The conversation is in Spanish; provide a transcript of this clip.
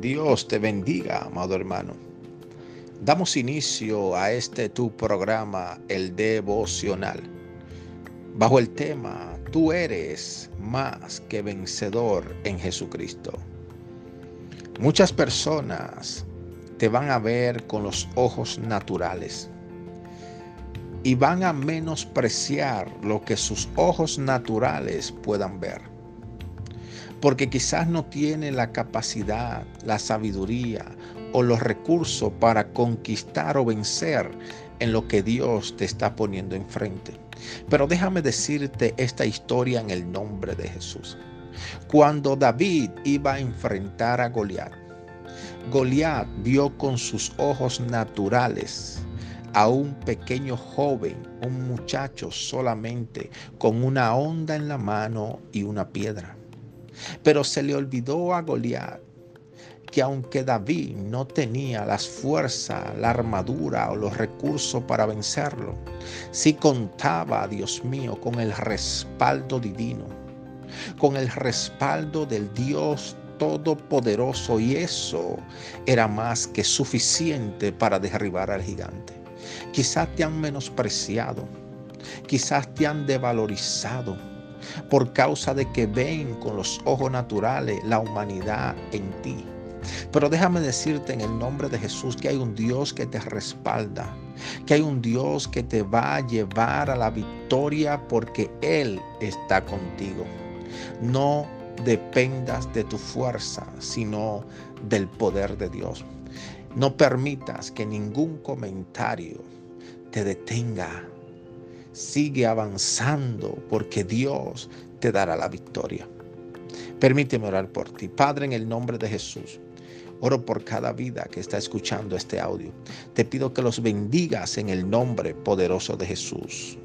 Dios te bendiga, amado hermano. Damos inicio a este tu programa, el devocional, bajo el tema, tú eres más que vencedor en Jesucristo. Muchas personas te van a ver con los ojos naturales y van a menospreciar lo que sus ojos naturales puedan ver. Porque quizás no tiene la capacidad, la sabiduría o los recursos para conquistar o vencer en lo que Dios te está poniendo enfrente. Pero déjame decirte esta historia en el nombre de Jesús. Cuando David iba a enfrentar a Goliat, Goliat vio con sus ojos naturales a un pequeño joven, un muchacho solamente, con una onda en la mano y una piedra. Pero se le olvidó a Goliat que aunque David no tenía las fuerzas, la armadura o los recursos para vencerlo, sí contaba, Dios mío, con el respaldo divino, con el respaldo del Dios Todopoderoso y eso era más que suficiente para derribar al gigante. Quizás te han menospreciado, quizás te han devalorizado por causa de que ven con los ojos naturales la humanidad en ti. Pero déjame decirte en el nombre de Jesús que hay un Dios que te respalda, que hay un Dios que te va a llevar a la victoria porque Él está contigo. No dependas de tu fuerza, sino del poder de Dios. No permitas que ningún comentario te detenga. Sigue avanzando porque Dios te dará la victoria. Permíteme orar por ti. Padre, en el nombre de Jesús. Oro por cada vida que está escuchando este audio. Te pido que los bendigas en el nombre poderoso de Jesús.